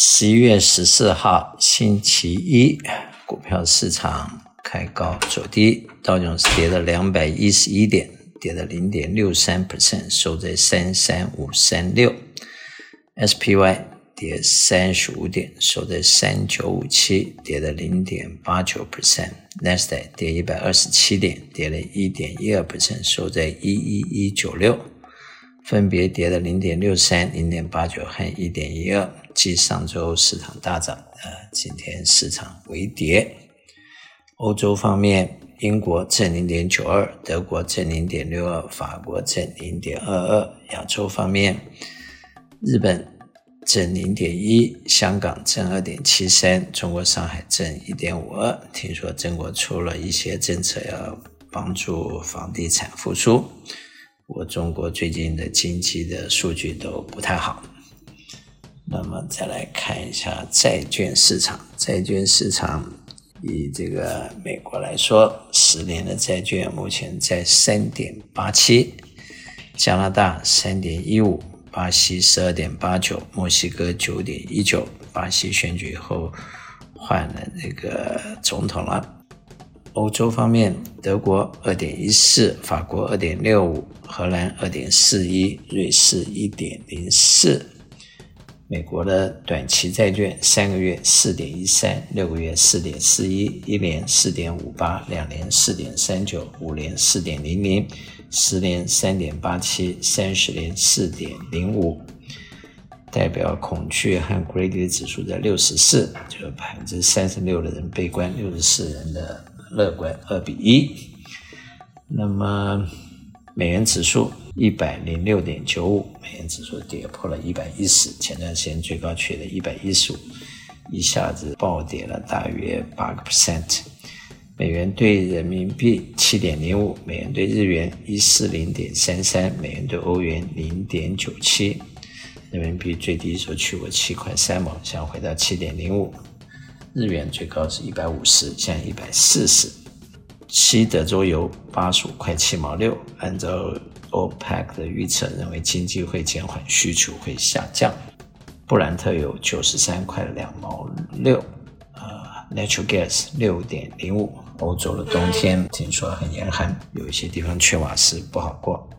十一月十四号星期一，股票市场开高走低，道琼斯跌了两百一十一点，跌了零点六三 percent，收在三三五三六。SPY 跌三十五点，收在三九五七，跌了零点八九 percent。n e s t 跌一百二十七点，跌了一点一二 percent，收在一一一九六。分别跌了零点六三、零点八九和一点一二。继上周市场大涨，呃，今天市场微跌。欧洲方面，英国正零点九二，德国正零点六二，法国正零点二二。亚洲方面，日本正零点一，香港正二点七三，中国上海正一点五二。听说中国出了一些政策，要帮助房地产复苏。我中国最近的经济的数据都不太好，那么再来看一下债券市场。债券市场以这个美国来说，十年的债券目前在三点八七，加拿大三点一五，巴西十二点八九，墨西哥九点一九。巴西选举以后换了那个总统了。欧洲方面，德国二点一四，法国二点六五，荷兰二点四一，瑞士一点零四。美国的短期债券三个月四点一三，六个月四点四一，一年四点五八，两年四点三九，五年四点零零，十年三点八七，三十年四点零五。代表恐惧和 Greedy 指数的六十四，就百分之三十六的人悲观，六十四人的。乐观二比一，那么美元指数一百零六点九五，美元指数跌破了一百一十，前段时间最高去了一百一十五，一下子暴跌了大约八个 percent。美元兑人民币七点零五，美元兑日元一四零点三三，美元兑欧元零点九七，人民币最低时候去过七块三毛，想回到七点零五。日元最高是一百五十，现在一百四十。西德州油八十五块七毛六，按照 OPEC 的预测，认为经济会减缓，需求会下降。布兰特油九十三块两毛六，呃，Natural Gas 六点零五。欧洲的冬天听说很严寒，有一些地方缺瓦斯不好过。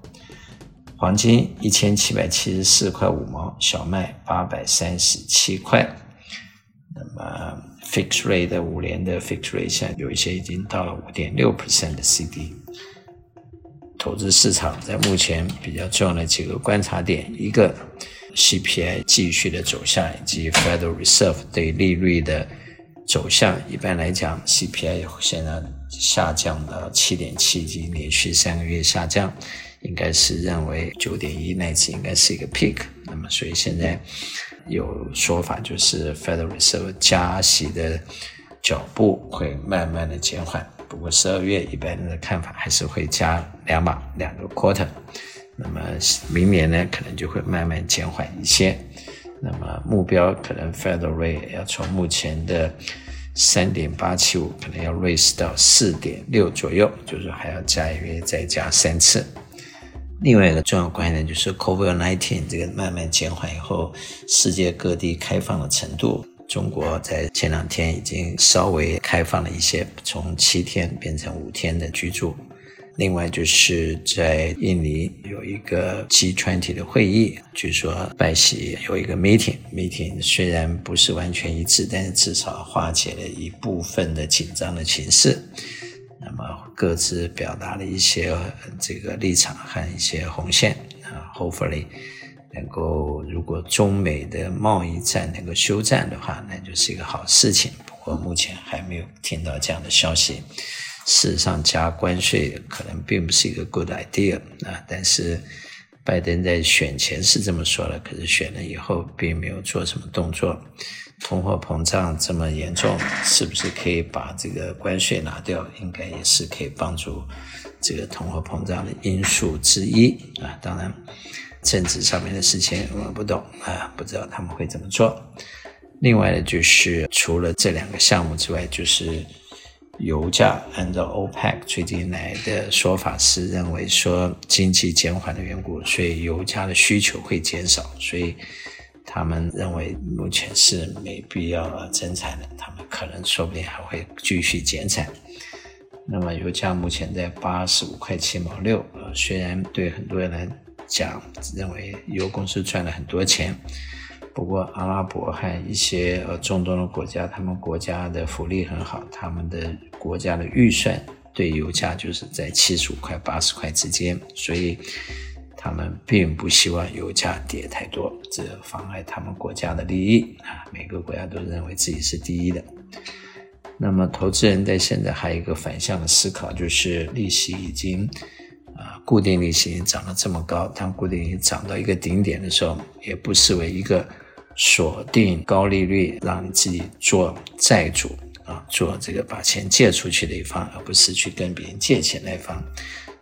黄金一千七百七十四块五毛，小麦八百三十七块。Fixed rate 的五年的 fixed rate 现在有一些已经到了五点六 percent 的 CD。投资市场在目前比较重要的几个观察点，一个 CPI 继续的走向，以及 Federal Reserve 对利率的走向。一般来讲，CPI 现在下降到七点七，已经连续三个月下降，应该是认为九点一那次应该是一个 peak。那么，所以现在。有说法就是 Federal Reserve 加息的脚步会慢慢的减缓，不过十二月一般人的看法还是会加两码两个 quarter，那么明年呢可能就会慢慢减缓一些，那么目标可能 Federal Rate 要从目前的三点八七五可能要 raise 到四点六左右，就是还要加一个月再加三次。另外一个重要观点就是 COVID-19 这个慢慢减缓以后，世界各地开放的程度。中国在前两天已经稍微开放了一些，从七天变成五天的居住。另外就是在印尼有一个 G20 的会议，据说拜习有一个 meeting，meeting 虽然不是完全一致，但是至少化解了一部分的紧张的情势。各自表达了一些这个立场和一些红线啊，hopefully 能够，如果中美的贸易战能够休战的话，那就是一个好事情。不过目前还没有听到这样的消息。事实上，加关税可能并不是一个 good idea 啊，但是拜登在选前是这么说了，可是选了以后并没有做什么动作。通货膨胀这么严重，是不是可以把这个关税拿掉？应该也是可以帮助这个通货膨胀的因素之一啊。当然，政治上面的事情我们不懂啊，不知道他们会怎么做。另外呢，就是除了这两个项目之外，就是油价，按照 OPEC 最近来的说法是认为说经济减缓的缘故，所以油价的需求会减少，所以。他们认为目前是没必要增产的，他们可能说不定还会继续减产。那么油价目前在八十五块七毛六，虽然对很多人来讲认为油公司赚了很多钱，不过阿拉伯和一些呃中东的国家，他们国家的福利很好，他们的国家的预算对油价就是在七十五块八十块之间，所以他们并不希望油价跌太多，这妨碍他们国家的利益啊。每个国家都认为自己是第一的。那么，投资人在现在还有一个反向的思考，就是利息已经，啊，固定利息已经涨到这么高，当固定利息涨到一个顶点的时候，也不视为一个锁定高利率，让你自己做债主啊，做这个把钱借出去的一方，而不是去跟别人借钱那一方。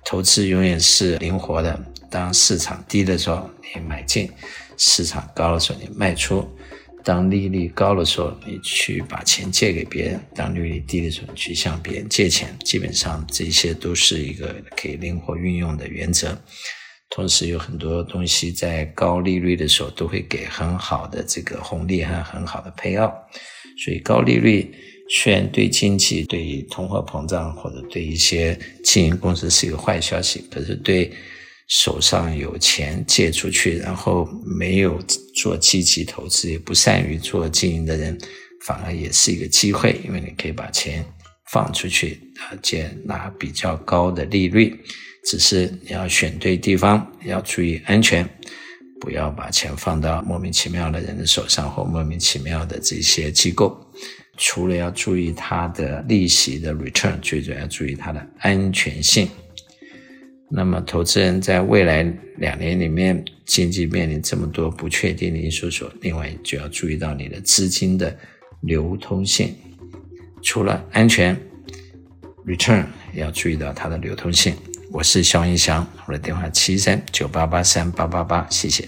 投资永远是灵活的，当市场低的时候你买进，市场高的时候你卖出。当利率高的时候，你去把钱借给别人；当利率低的时候，你去向别人借钱。基本上这些都是一个可以灵活运用的原则。同时，有很多东西在高利率的时候都会给很好的这个红利和很好的配额。所以，高利率虽然对经济、对通货膨胀或者对一些经营公司是一个坏消息，可是对。手上有钱借出去，然后没有做积极投资，也不善于做经营的人，反而也是一个机会，因为你可以把钱放出去，而且拿比较高的利率。只是你要选对地方，要注意安全，不要把钱放到莫名其妙的人的手上或莫名其妙的这些机构。除了要注意它的利息的 return，最主要要注意它的安全性。那么，投资人在未来两年里面，经济面临这么多不确定的因素时，另外就要注意到你的资金的流通性。除了安全，return 也要注意到它的流通性。我是肖云翔，我的电话七三九八八三八八八，谢谢。